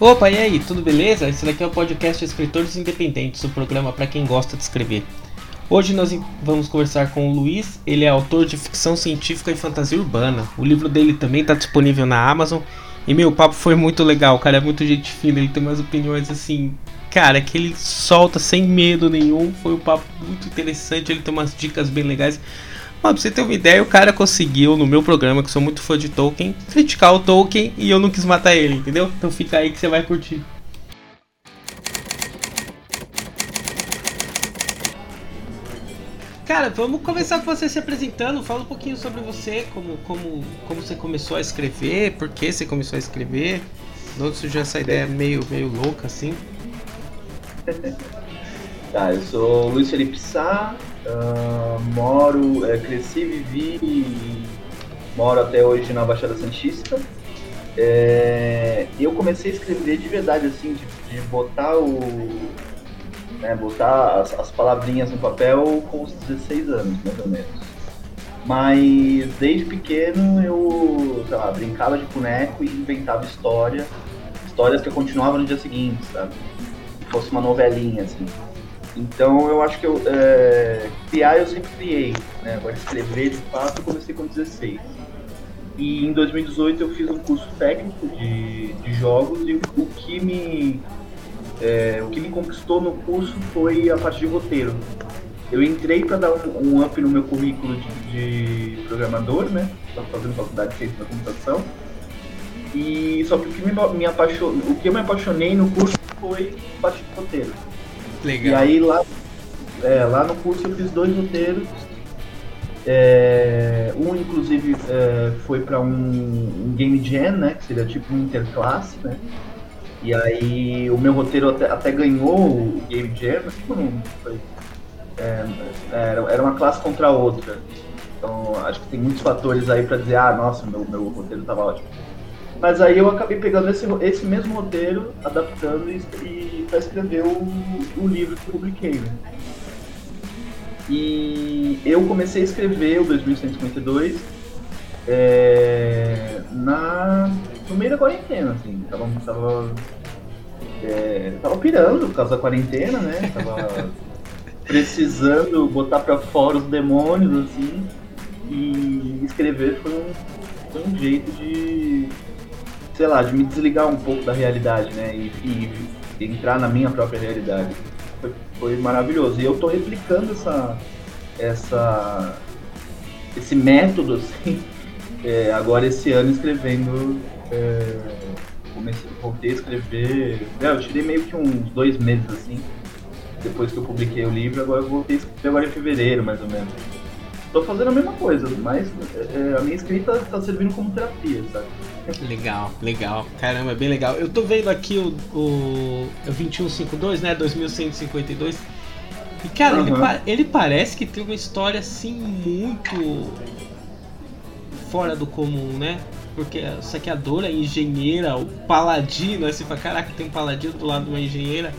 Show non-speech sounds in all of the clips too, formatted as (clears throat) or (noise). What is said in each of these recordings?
Opa, e aí, tudo beleza? Esse daqui é o podcast Escritores Independentes, o programa para quem gosta de escrever. Hoje nós vamos conversar com o Luiz, ele é autor de ficção científica e fantasia urbana. O livro dele também está disponível na Amazon. E meu, o papo foi muito legal, o cara é muito gente fina, ele tem umas opiniões assim, cara, que ele solta sem medo nenhum. Foi um papo muito interessante, ele tem umas dicas bem legais. Mas pra você ter uma ideia, o cara conseguiu, no meu programa, que sou muito fã de Tolkien, criticar o Tolkien e eu não quis matar ele, entendeu? Então fica aí que você vai curtir. Cara, vamos começar com você se apresentando. Fala um pouquinho sobre você, como, como, como você começou a escrever, por que você começou a escrever. De onde surgiu essa ideia meio, meio louca assim? (laughs) tá, eu sou Luiz Felipe Sá, Uh, moro, é, cresci, vivi e moro até hoje na Baixada Santista. É, eu comecei a escrever de verdade, assim, de, de botar o. Né, botar as, as, palavrinhas no papel com os 16 anos, mais ou menos. Mas desde pequeno eu, sei lá, brincava de boneco e inventava história, histórias que eu continuava no dia seguinte, sabe? Se fosse uma novelinha, assim. Então eu acho que eu é, criar eu sempre criei, né? Agora escrever de fato eu comecei com 16. E em 2018 eu fiz um curso técnico de, de jogos e o que me é, o que me conquistou no curso foi a parte de roteiro. Eu entrei para dar um, um, up no meu currículo de, de programador, né? Estava fazendo faculdade de ciência da computação. E só que o que me, me apaixonou, o que eu me apaixonei no curso foi a parte de roteiro. Legal. E aí lá, é, lá no curso eu fiz dois roteiros. É, um inclusive é, foi para um, um, game jam, né? Que seria tipo um interclasse, né? E aí o meu roteiro até, até ganhou o game jam, mas tipo, não foi. É, era, era uma classe contra a outra. Então acho que tem muitos fatores aí para dizer, ah, nossa, meu, meu roteiro tava ótimo. Mas aí eu acabei pegando esse, esse mesmo roteiro, adaptando e, e para escrever o, o livro que eu publiquei, né? E eu comecei a escrever o 2152 é, na, no meio da quarentena, assim. Tava, tava, é, tava pirando por causa da quarentena, né? Tava (laughs) precisando botar para fora os demônios, assim. E escrever foi um, foi um jeito de sei lá, de me desligar um pouco da realidade, né? E, e, e entrar na minha própria realidade. Foi, foi, maravilhoso. E eu tô replicando essa, essa, esse método, (laughs) assim, é, agora esse ano escrevendo. É, comecei, voltei a escrever. É, eu tirei meio que uns dois meses assim, depois que eu publiquei o livro, agora eu voltei a escrever agora em fevereiro, mais ou menos. Tô fazendo a mesma coisa, mas é, a minha escrita tá servindo como terapia, sabe? Legal, legal. Caramba, é bem legal. Eu tô vendo aqui o, o, o 2152, né? 2152. E, cara, uhum. ele, ele parece que tem uma história assim muito fora do comum, né? Porque a saqueadora, a engenheira, o paladino, assim, fala, caraca, tem um paladino do lado de uma engenheira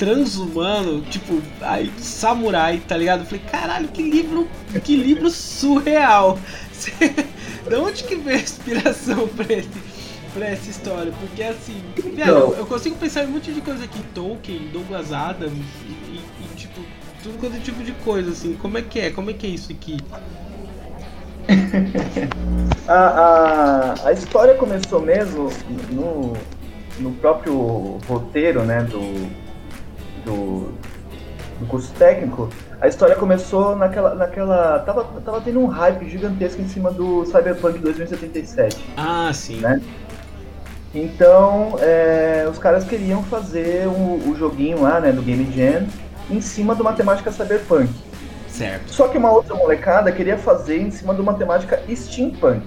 transhumano, tipo, aí, samurai, tá ligado? Eu falei, caralho, que livro, que livro surreal. (laughs) de onde que veio a inspiração pra, esse, pra essa história? Porque assim, velho, eu, eu, consigo pensar em um monte de coisa aqui, Tolkien, Douglas Adams e, e, e, tipo, tudo quanto é tipo de coisa, assim. Como é que é? Como é que é isso aqui? (laughs) a, a, a história começou mesmo no, no próprio roteiro, né, do, do, do curso técnico, a história começou naquela. naquela tava, tava tendo um hype gigantesco em cima do Cyberpunk 2077. Ah, sim. Né? Então, é, os caras queriam fazer o, o, joguinho lá, né, do Game Jam, em cima de uma temática cyberpunk. Certo. Só que uma outra molecada queria fazer em cima de uma temática steampunk.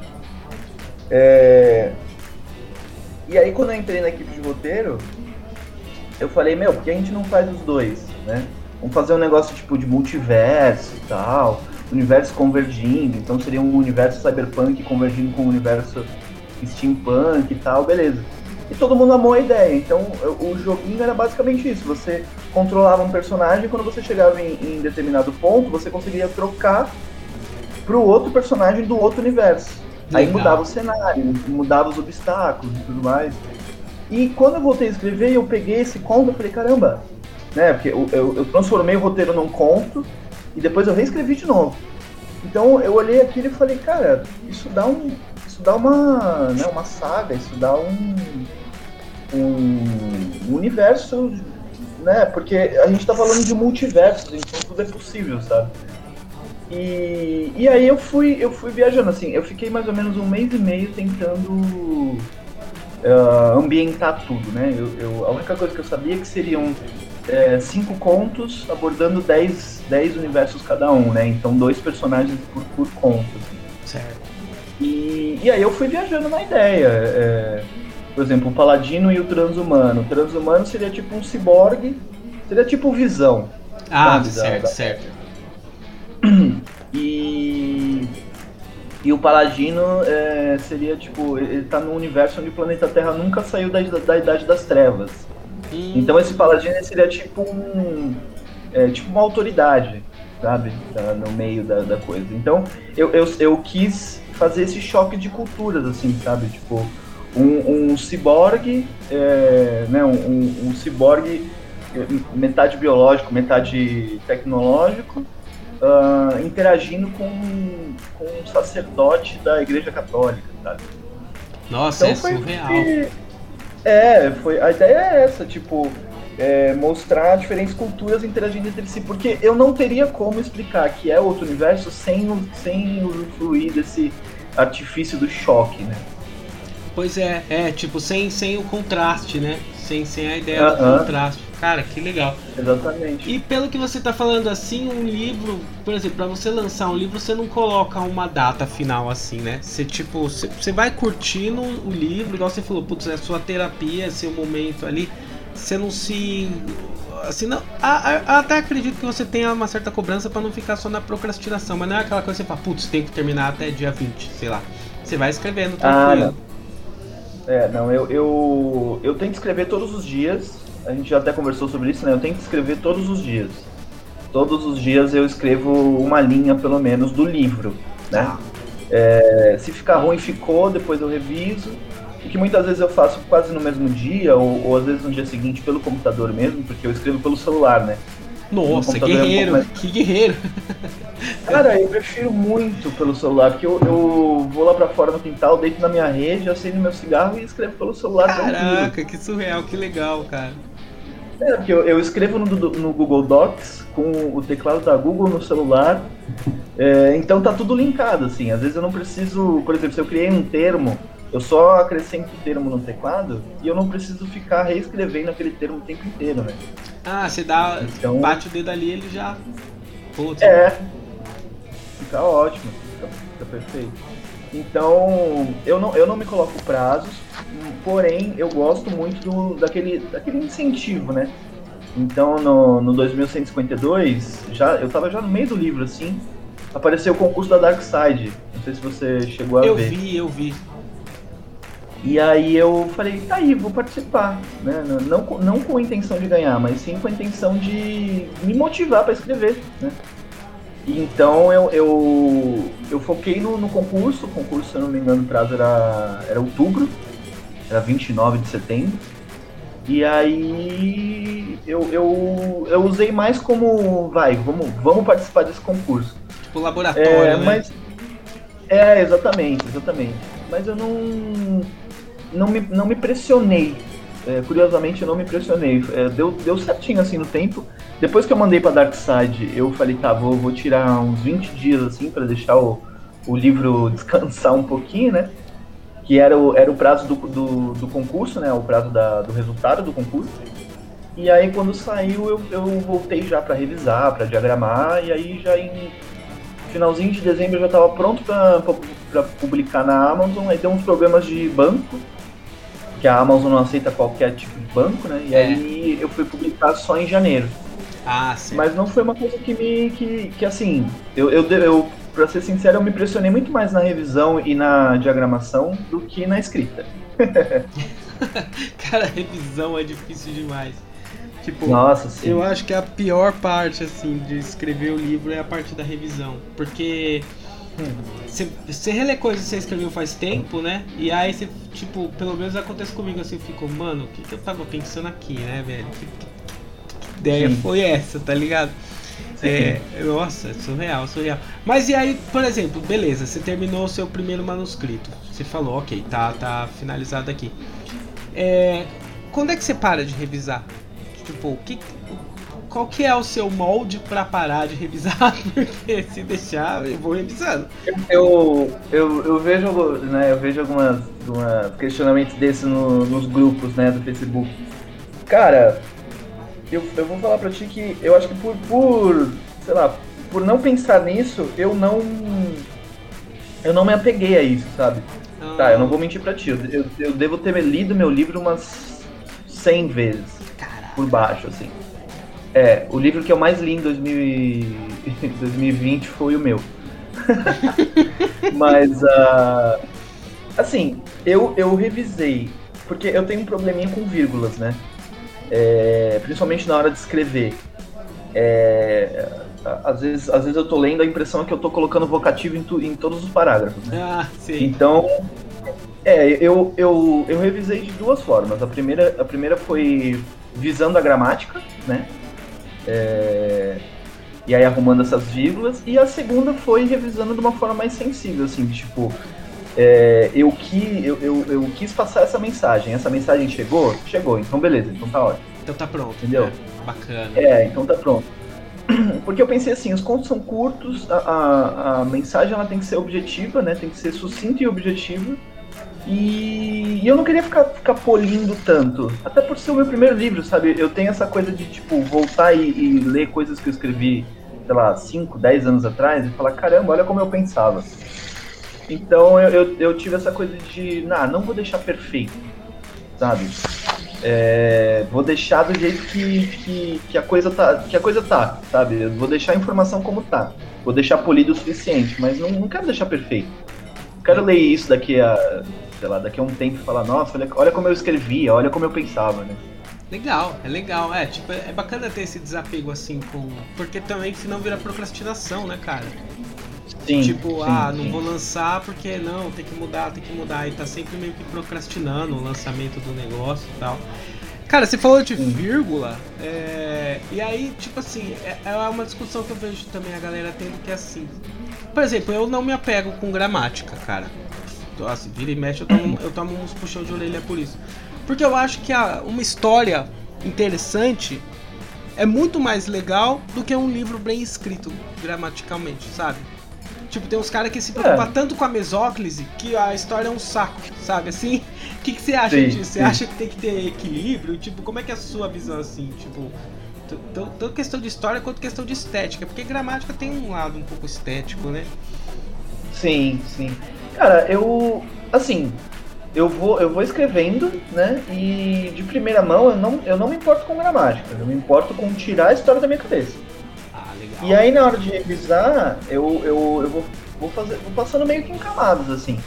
É... E aí, quando eu entrei na equipe de roteiro, eu falei, meu, por que a gente não faz os dois, né? Vamos fazer um negócio tipo de multiverso e tal, universo convergindo, então seria um universo cyberpunk convergindo com um universo steampunk e tal, beleza. E todo mundo amou a ideia, então o joguinho era basicamente isso, você controlava um personagem e quando você chegava em, em determinado ponto, você conseguia trocar pro outro personagem do outro universo. Legal. Aí mudava o cenário, mudava os obstáculos e tudo mais. E quando eu voltei a escrever, eu peguei esse conto e falei, caramba, né? Porque eu, eu, eu, transformei o roteiro num conto e depois eu reescrevi de novo. Então eu olhei aquilo e falei, cara, isso dá um. Isso dá uma. Né, uma saga, isso dá um. um universo, né? Porque a gente tá falando de multiversos, então tudo é possível, sabe? E, e aí eu fui, eu fui viajando, assim, eu fiquei mais ou menos um mês e meio tentando uh, ambientar tudo, né? Eu, eu, a única coisa que eu sabia é que seriam é, cinco contos abordando dez, dez universos cada um, né? Então dois personagens por, por conto. Assim. Certo. E, e aí eu fui viajando na ideia. É, por exemplo, o Paladino e o Transhumano. O Transhumano seria tipo um ciborgue, seria tipo visão. Ah, sabe? certo, da... certo. (clears throat) E. E o Paladino é, seria tipo. Ele tá num universo onde o planeta Terra nunca saiu da, da Idade das Trevas. Hum. Então esse Paladino seria tipo um. É, tipo uma autoridade, sabe? Da, no meio da, da coisa. Então eu, eu, eu quis fazer esse choque de culturas, assim, sabe? Tipo, um, um ciborgue, é, né? Um, um, um ciborgue é, metade biológico, metade tecnológico, uh, interagindo com, com um sacerdote da Igreja Católica, sabe? Nossa, então, é surreal. Que, é, foi, a ideia é essa, tipo, é, mostrar diferentes culturas interagindo entre si, porque eu não teria como explicar que é outro universo sem, sem usufruir desse artifício do choque, né? Pois é, é, tipo, sem, sem o contraste, né? Sem, sem a ideia uh do contraste. Cara, que legal. Exatamente. E pelo que você tá falando assim, um livro, por exemplo, para você lançar um livro, você não coloca uma data final assim, né? Você tipo, você, você vai curtindo o livro, igual você falou, putz, é a sua terapia, é seu momento ali. Você não se assim, não, a, a, até acredito que você tenha uma certa cobrança para não ficar só na procrastinação, mas não é aquela coisa que você fala, putz, tem que terminar até dia 20, sei lá. Você vai escrevendo tranquilo. Ah, é, não, eu, eu, eu tenho que escrever todos os dias, a gente já até conversou sobre isso, né? Eu tenho que escrever todos os dias. Todos os dias eu escrevo uma linha, pelo menos, do livro, né? Ah. É, se ficar ruim, ficou, depois eu reviso. O que muitas vezes eu faço quase no mesmo dia, ou, ou às vezes no dia seguinte pelo computador mesmo, porque eu escrevo pelo celular, né? Nossa, guerreiro, é um mais... que guerreiro! (laughs) Cara, eu prefiro muito pelo celular, porque eu, eu vou lá pra fora no quintal, deito na minha rede, acendo meu cigarro e escrevo pelo celular. Caraca, tranquilo. que surreal, que legal, cara. É, porque eu, eu escrevo no, no, Google Docs com o teclado da Google no celular, é, então tá tudo linkado, assim. Às vezes eu não preciso, por exemplo, se eu criei um termo, eu só acrescento o termo no teclado e eu não preciso ficar reescrevendo aquele termo o tempo inteiro, né? Ah, você dá, então, bate o dedo ali ele já. Putz. É, fica ótimo, fica, fica perfeito. Então, eu não, eu não me coloco prazos, porém eu gosto muito do, daquele, daquele incentivo, né? Então no, no 2152, já, eu tava já no meio do livro, assim, apareceu o concurso da Dark Side. Não sei se você chegou a eu ver. Eu vi, eu vi. E aí eu falei, tá aí, vou participar. Né? Não, não com a intenção de ganhar, mas sim com a intenção de me motivar para escrever. Né? Então eu, eu, eu foquei no, no, concurso, o concurso, se eu não me engano, o prazo era, era outubro, era 29 de setembro. E aí eu, eu, eu usei mais como, vai, vamos, vamos participar desse concurso. Tipo laboratório, é, né? Mas, é, exatamente, exatamente. Mas eu não, não, me, não me pressionei. É, curiosamente eu não me pressionei. É, deu, deu certinho assim no tempo. Depois que eu mandei pra Darkseid, eu falei, tá, vou, vou tirar uns 20 dias assim para deixar o, o livro (laughs) descansar um pouquinho, né? que era o, era o prazo do, do, do concurso, né? O prazo da, do resultado do concurso. E aí quando saiu eu, eu voltei já para revisar, para diagramar, e aí já em finalzinho de dezembro eu já estava pronto para publicar na Amazon, aí deu uns problemas de banco, que a Amazon não aceita qualquer tipo de banco, né? E é. aí eu fui publicar só em janeiro. Ah, sim. Mas não foi uma coisa que me. que, que assim, eu, eu, eu pra ser sincero, eu me impressionei muito mais na revisão e na diagramação do que na escrita. (laughs) Cara, revisão é difícil demais. Tipo, Nossa, sim. eu acho que a pior parte assim de escrever o livro é a parte da revisão, porque Você, você relê coisas que você escreveu faz tempo, né? E aí você, tipo, pelo menos acontece comigo assim, eu fico, mano, o que, que eu tava pensando aqui, né, velho? Que, que, ideia Sim. foi essa, tá ligado? É, nossa, é surreal, surreal. Mas e aí, por exemplo, beleza, você terminou o seu primeiro manuscrito. Você falou, ok, tá, tá finalizado aqui. É, quando é que você para de revisar? Tipo, que, qual que é o seu molde para parar de revisar? (laughs) Porque se deixar, eu vou revisando. Eu, eu, eu vejo, né, eu vejo algumas, algumas questionamentos desses no, nos grupos né, do Facebook. Cara, eu, eu vou falar pra ti que eu acho que por, por, sei lá, por não pensar nisso, eu não. Eu não me apeguei a isso, sabe? Ah. Tá, eu não vou mentir pra ti. Eu, eu, eu, devo ter lido meu livro umas 100 vezes. Caraca. Por baixo, assim. É, o livro que eu mais li em 2020 (laughs) foi o meu. (laughs) Mas, uh, assim, eu, eu revisei, porque eu tenho um probleminha com vírgulas, né? É, principalmente na hora de escrever. É, às, vezes, às vezes eu tô lendo, a impressão é que eu tô colocando vocativo em, tu, em todos os parágrafos. Né? Ah, sim. Então, é, eu, eu, eu revisei de duas formas. A primeira, a primeira foi visando a gramática, né? É, e aí arrumando essas vírgulas. E a segunda foi revisando de uma forma mais sensível, assim, tipo, é, eu, que, eu, eu, eu, quis passar essa mensagem. Essa mensagem chegou? Chegou, então beleza, então tá ótimo. Então tá pronto. Entendeu? É, bacana. É, então tá pronto. (clears throat) Porque eu pensei assim, os contos são curtos, a, a, a, mensagem ela tem que ser objetiva, né? Tem que ser sucinta e objetiva. E, eu não queria ficar, ficar polindo tanto. Até por ser o meu primeiro livro, sabe? Eu tenho essa coisa de, tipo, voltar e, e ler coisas que eu escrevi, sei lá, 5, 10 anos atrás e falar, caramba, olha como eu pensava. Então eu, eu, eu tive essa coisa de, nah, não vou deixar perfeito, sabe? É, vou deixar do jeito que, que, que, a coisa tá, que a coisa tá, sabe? Eu vou deixar a informação como tá. Vou deixar polido o suficiente, mas não, não quero deixar perfeito. Quero ler isso daqui a, sei lá, daqui a um tempo falar, nossa, olha, olha como eu escrevia, olha como eu pensava, né? Legal, é legal, é, tipo, é bacana ter esse desapego assim com. Porque também senão vira procrastinação, né, cara? Sim, tipo, sim, ah, não sim. vou lançar porque não, tem que mudar, tem que mudar. E tá sempre meio que procrastinando o lançamento do negócio e tal. Cara, você falou de vírgula, é... e aí, tipo assim, é, é uma discussão que eu vejo também a galera tendo que é assim. Por exemplo, eu não me apego com gramática, cara. Assim, vira e mexe, eu tomo, eu tomo uns puxão de orelha por isso. Porque eu acho que a, uma história interessante é muito mais legal do que um livro bem escrito gramaticalmente, sabe? Tipo, tem uns caras que se preocupam é. tanto com a mesóclise que a história é um saco, sabe? Assim, o (laughs) que, que você acha sim, disso? Você sim. acha que tem que ter equilíbrio? Tipo, como é que é a sua visão assim? Tipo, tanto questão de história quanto questão de estética, porque gramática tem um lado um pouco estético, né? Sim, sim. Cara, eu. Assim, eu vou, eu vou escrevendo, né? E de primeira mão eu não, eu não me importo com gramática, eu me importo com tirar a história da minha cabeça. E aí na hora de revisar, eu, eu, eu vou, vou, fazer, vou passando meio que em camadas, assim.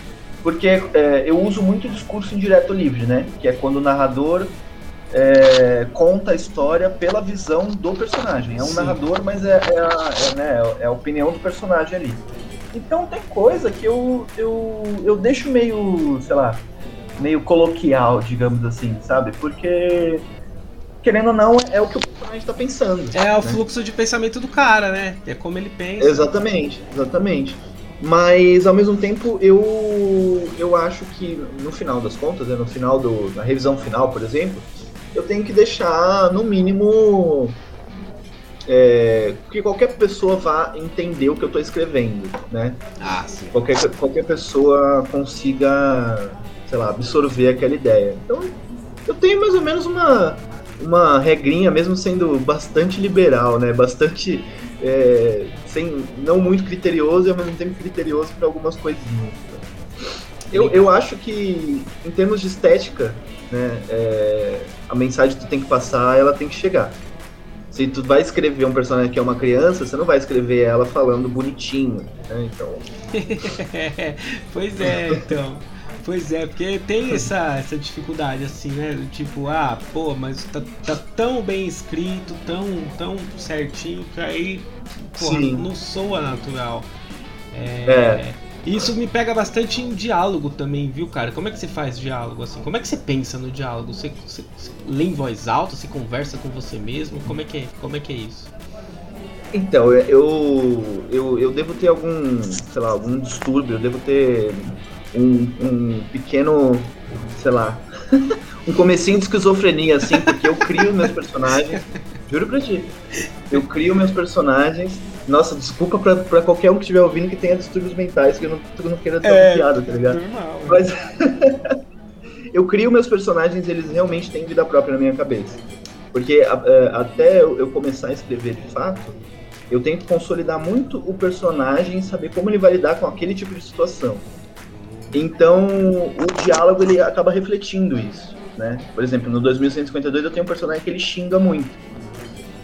Porque é, eu uso muito o discurso indireto livre, né? Que é quando o narrador é, conta a história pela visão do personagem. É um Sim. narrador, mas é, é, a, é, né, é a opinião do personagem ali. Então tem coisa que eu, eu, eu deixo meio, sei lá, meio coloquial, digamos assim, sabe? Porque querendo ou não, é o que o personagem está pensando. É né? o fluxo de pensamento do cara, né? É como ele pensa. Exatamente, exatamente. Mas ao mesmo tempo eu eu acho que no final das contas, né, no final do na revisão final, por exemplo, eu tenho que deixar no mínimo é, que qualquer pessoa vá entender o que eu estou escrevendo, né? Ah, sim. Qualquer, qualquer pessoa consiga, sei lá, absorver aquela ideia. Então, eu tenho mais ou menos uma, uma regrinha, mesmo sendo bastante liberal, né? Bastante. É, sem, não muito criterioso e ao mesmo tempo criterioso para algumas coisinhas. Eu, eu acho que, em termos de estética, né, é, a mensagem que tu tem que passar, ela tem que chegar. Se tu vai escrever um personagem que é uma criança, você não vai escrever ela falando bonitinho, né? Então. (laughs) pois é, então. Pois é, porque tem essa, essa dificuldade, assim, né? Tipo, ah, pô, mas tá, tá tão bem escrito, tão, tão certinho, que aí, porra, não soa natural. É, é. Isso me pega bastante em diálogo também, viu, cara? Como é que você faz diálogo assim? Como é que você pensa no diálogo? Você, você, você lê em voz alta? Você conversa com você mesmo? Como é que é, como é, que é isso? Então, eu, eu, eu devo ter algum, sei lá, algum distúrbio, eu devo ter um, um pequeno, sei lá, (laughs) um comecinho de esquizofrenia, assim, porque eu crio meus personagens, juro pra ti, eu crio meus personagens, nossa, desculpa pra, pra qualquer um que estiver ouvindo que tenha distúrbios mentais, que eu não, eu não queira ter é, piada, tá ligado? Normal. Mas (laughs) eu crio meus personagens, eles realmente têm vida própria na minha cabeça. Porque até eu começar a escrever de fato, eu tento consolidar muito o personagem e saber como ele vai lidar com aquele tipo de situação. Então, o diálogo ele acaba refletindo isso, né? Por exemplo, no 2152 eu tenho um personagem que ele xinga muito.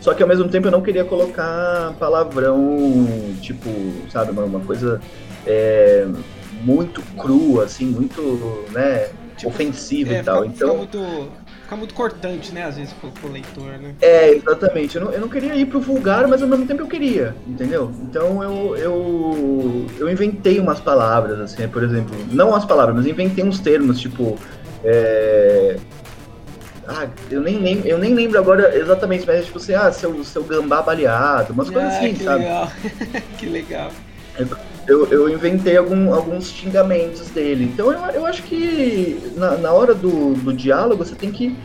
Só que ao mesmo tempo eu não queria colocar palavrão, tipo, sabe, uma, uma coisa é, muito crua, assim, muito, né, tipo, ofensiva é, e tal. Fica, então, fica muito, fica muito cortante, né, às vezes, pro, pro leitor, né? É, exatamente. Eu não, eu não queria ir pro vulgar, mas ao mesmo tempo eu queria, entendeu? Então eu, eu, eu inventei umas palavras, assim, por exemplo, não as palavras, mas inventei uns termos, tipo, é, ah, eu nem, lembro, eu nem lembro agora exatamente, mas é tipo assim, ah, seu, seu gambá baleado, umas ah, coisas assim, que sabe? Legal. (laughs) que legal. Eu, eu inventei algum, alguns xingamentos dele. Então eu, eu acho que na, na hora do, do diálogo você tem que.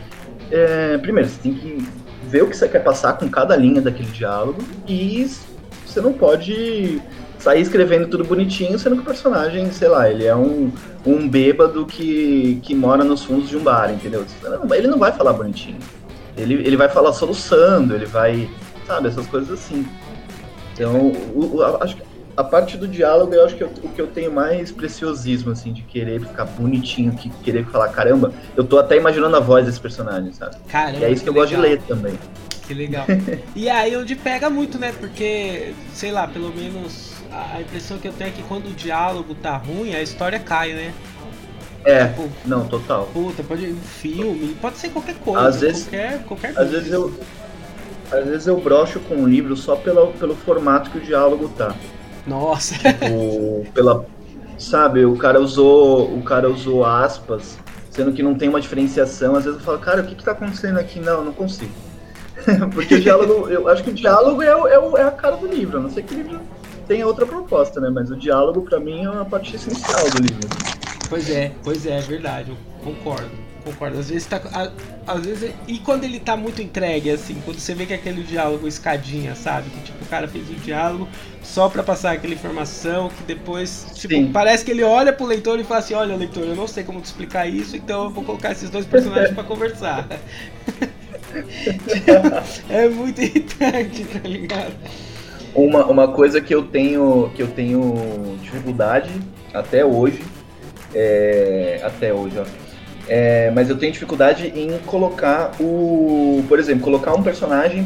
É, primeiro, você tem que ver o que você quer passar com cada linha daquele diálogo e você não pode sair escrevendo tudo bonitinho, sendo que o personagem, sei lá, ele é um, um bêbado que, que mora nos fundos de um bar, entendeu? Ele não vai falar bonitinho. Ele, ele vai falar soluçando, ele vai. Sabe, essas coisas assim. Então, o, o, acho que a parte do diálogo eu acho que eu, o que eu tenho mais preciosismo, assim, de querer ficar bonitinho, que querer falar, caramba, eu tô até imaginando a voz desse personagem, sabe? Caramba, e é isso que, que eu legal. gosto de ler também. Que legal. (laughs) e aí onde pega muito, né? Porque, sei lá, pelo menos a impressão que eu tenho é que quando o diálogo tá ruim, a história cai, né? É, tipo, não, total. Puta, pode um filme, pode ser qualquer coisa, às vezes, qualquer, qualquer às vezes eu Às vezes eu brocho com um livro só pelo, pelo formato que o diálogo tá. Nossa. Tipo, pela sabe, o cara usou, o cara usou aspas, sendo que não tem uma diferenciação. Às vezes eu falo, cara, o que que tá acontecendo aqui? Não, não consigo. (laughs) Porque o diálogo, eu acho que o diálogo é, é, é a cara do livro. A não sei que o livro tem outra proposta, né? Mas o diálogo, para mim, é uma parte essencial do livro. Pois é, pois é, é verdade, eu concordo. Concordo. Às vezes tá. Às vezes. E quando ele tá muito entregue, assim, quando você vê que é aquele diálogo escadinha, sabe? Que tipo, o cara fez o diálogo só para passar aquela informação, que depois, tipo, Sim. parece que ele olha pro leitor e fala assim, olha, leitor, eu não sei como te explicar isso, então eu vou colocar esses dois personagens para conversar. (laughs) é muito (laughs) irritante, tá ligado? Uma, uma coisa que eu tenho que eu tenho dificuldade até hoje, é, até hoje, ó, é, mas eu tenho dificuldade em colocar o, por exemplo, colocar um personagem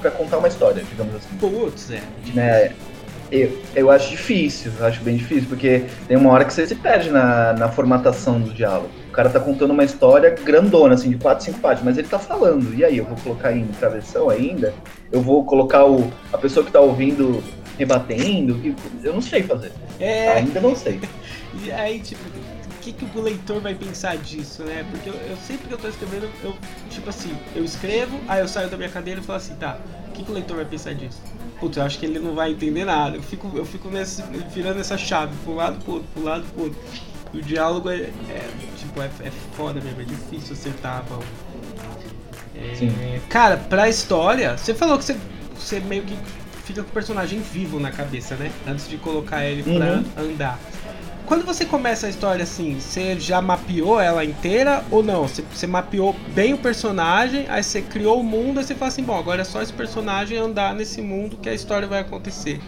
para contar uma história, digamos assim. Putz, é. Né? Eu, eu acho difícil, eu acho bem difícil, porque tem uma hora que você se perde na, na formatação do diálogo. O cara tá contando uma história grandona, assim, de 4, 5 páginas, mas ele tá falando. E aí, eu vou colocar em travessão ainda? Eu vou colocar o, a pessoa que tá ouvindo rebatendo? Eu não sei fazer. É... Ainda não sei. (laughs) e aí, tipo, o que, que o leitor vai pensar disso, né? Porque eu, eu sempre que eu tô escrevendo, eu, tipo assim, eu escrevo, aí eu saio da minha cadeira e falo assim, tá, o que, que o leitor vai pensar disso? putz, eu acho que ele não vai entender nada. Eu fico, eu fico nesse, virando essa chave, pro lado pro outro, pro lado pro outro. O diálogo é, é tipo, é, é foda mesmo, é difícil acertar a É, cara, pra história, você falou que você, você meio que fica com o personagem vivo na cabeça, né? Antes de colocar ele pra uhum. andar. Quando você começa a história assim, você já mapeou ela inteira ou não? Você, você, mapeou bem o personagem, aí você criou o mundo, aí você fala assim, bom, agora é só esse personagem andar nesse mundo que a história vai acontecer.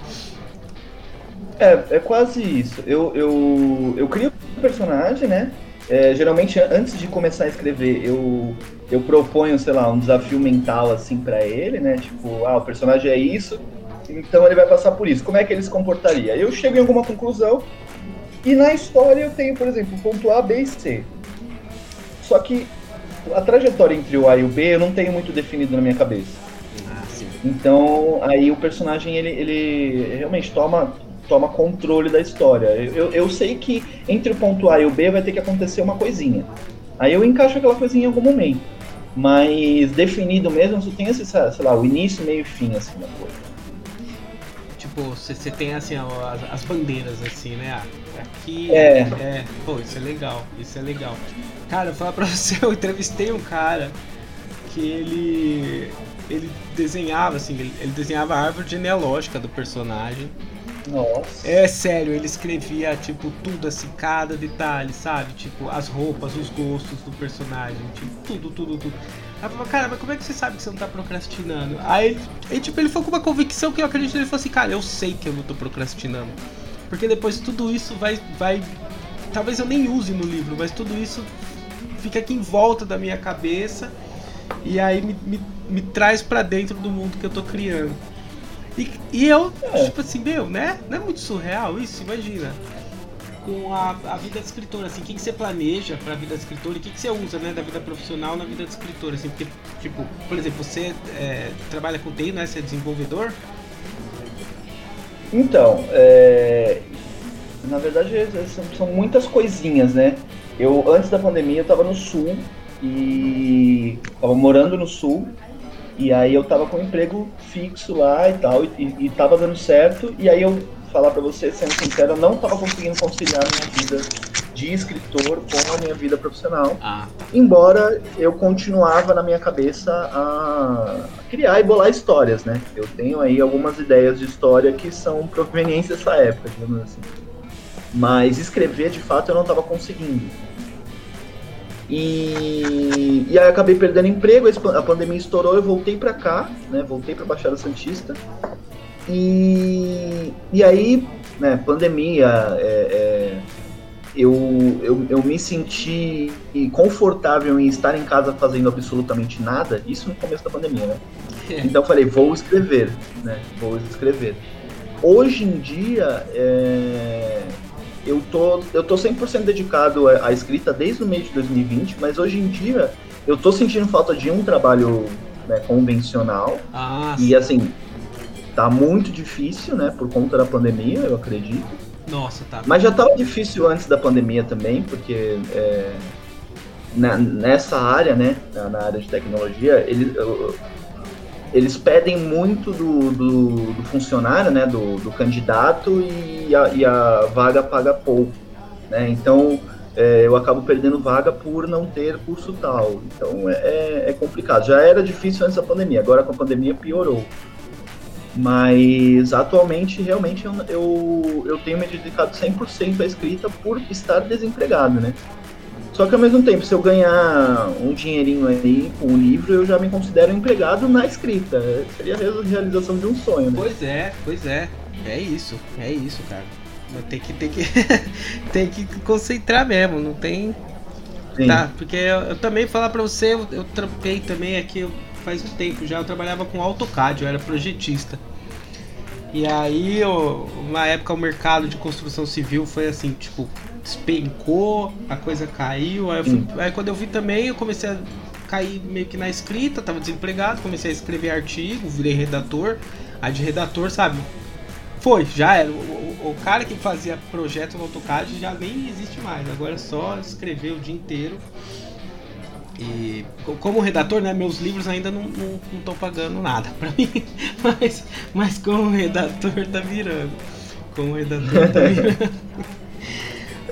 É, é quase isso. Eu, eu, eu crio personagem, né? É, geralmente, antes de começar a escrever, eu, eu proponho, sei lá, um desafio mental, assim, para ele, né? Tipo, ah, o personagem é isso, então ele vai passar por isso. Como é que ele se comportaria? Eu chego em alguma conclusão, e na história eu tenho, por exemplo, ponto A, B e C. Só que a trajetória entre o A e o B eu não tenho muito definido na minha cabeça. Ah, então aí o personagem ele, ele realmente toma toma controle da história. Eu, eu sei que entre o ponto A e o B vai ter que acontecer uma coisinha. Aí eu encaixo aquela coisinha em algum momento. Mas definido mesmo, você tem esse, sei lá, o início, meio e fim, assim, da coisa. Tipo, você tem assim as, as, bandeiras assim, né? Ah, aqui é. é. Pô, isso é legal, isso é legal. Cara, eu falar pra você, (laughs) eu entrevistei um cara que ele. ele desenhava, assim, ele, ele desenhava a árvore genealógica do personagem. Nossa. É sério, ele escrevia, tipo, tudo assim, cada detalhe, sabe? Tipo, as roupas, os gostos do personagem, tipo, tudo, tudo, tudo. Aí eu cara, mas como é que você sabe que você não tá procrastinando? Aí, aí tipo, ele foi com uma convicção que eu acredito, ele falou assim, cara, eu sei que eu não tô procrastinando. Porque depois tudo isso vai, vai. Talvez eu nem use no livro, mas tudo isso fica aqui em volta da minha cabeça e aí me, me, me traz para dentro do mundo que eu tô criando. E, e eu, é. tipo assim, meu, né? Não é muito surreal isso? Imagina. Com a, a vida de escritor, assim, o que, que você planeja pra vida de escritor e o que, que você usa, né, da vida profissional na vida de escritor, assim, porque, tipo, por exemplo, você é, trabalha com TI, né? Você é desenvolvedor? Então, é, na verdade é, são, são, muitas coisinhas, né? Eu, antes da pandemia, eu tava no sul e tava morando no sul e aí eu tava com um emprego fixo lá e tal, e, e tava dando certo, e aí eu, falar para você, sendo sincero, eu não tava conseguindo conciliar a minha vida de escritor com a minha vida profissional. Ah. Embora eu continuava na minha cabeça a criar e bolar histórias, né? Eu tenho aí algumas ideias de história que são provenientes dessa época, digamos assim. Mas escrever, de fato, eu não estava conseguindo. E, e aí acabei perdendo emprego, a pandemia estourou, eu voltei para cá, né? Voltei para Baixada Santista. E, e aí, né, pandemia, é, é, eu, eu, eu me senti confortável em estar em casa fazendo absolutamente nada, isso no começo da pandemia, né? (laughs) Então eu falei, vou escrever, né? Vou escrever. Hoje em dia, é, eu tô, eu tô 100% dedicado à, à escrita desde o mês de 2020, mas hoje em dia eu tô sentindo falta de um trabalho né, convencional. Ah, e assim, tá muito difícil, né, por conta da pandemia, eu acredito. Nossa, tá. Mas já tava difícil antes da pandemia também, porque é, na, nessa área, né, na, na, área de tecnologia, ele, eu, eles pedem muito do, do, do funcionário, né, do, do candidato e a, e a, vaga paga pouco, né? Então é, eu acabo perdendo vaga por não ter curso tal. Então é, é, é complicado. Já era difícil antes da pandemia, agora com a pandemia piorou. Mas atualmente realmente eu, eu, eu tenho me dedicado 100% à escrita por estar desempregado, né? Só que ao mesmo tempo, se eu ganhar um dinheirinho aí com o livro, eu já me considero empregado na escrita. Seria a realização de um sonho, né? Pois é, pois é. É isso, é isso, cara. Tem que, tem que, (laughs) tem que concentrar mesmo, não tem. Sim. Tá, porque eu, eu, também falar pra você, eu, eu trampei também aqui eu, faz um tempo já, eu trabalhava com AutoCAD, eu era projetista. E aí, eu, uma época o mercado de construção civil foi assim, tipo, despencou, a coisa caiu. Aí, fui, aí, quando eu vi também, eu comecei a cair meio que na escrita, tava desempregado, comecei a escrever artigo, virei redator. Aí de redator, sabe? Foi, já era. O, o, o cara que fazia projeto no AutoCAD já nem existe mais. Agora é só escrever o dia inteiro. E como redator, né, meus livros ainda não estão pagando nada para mim, (laughs) mas, mas como redator tá virando. Como redator tá virando. (laughs)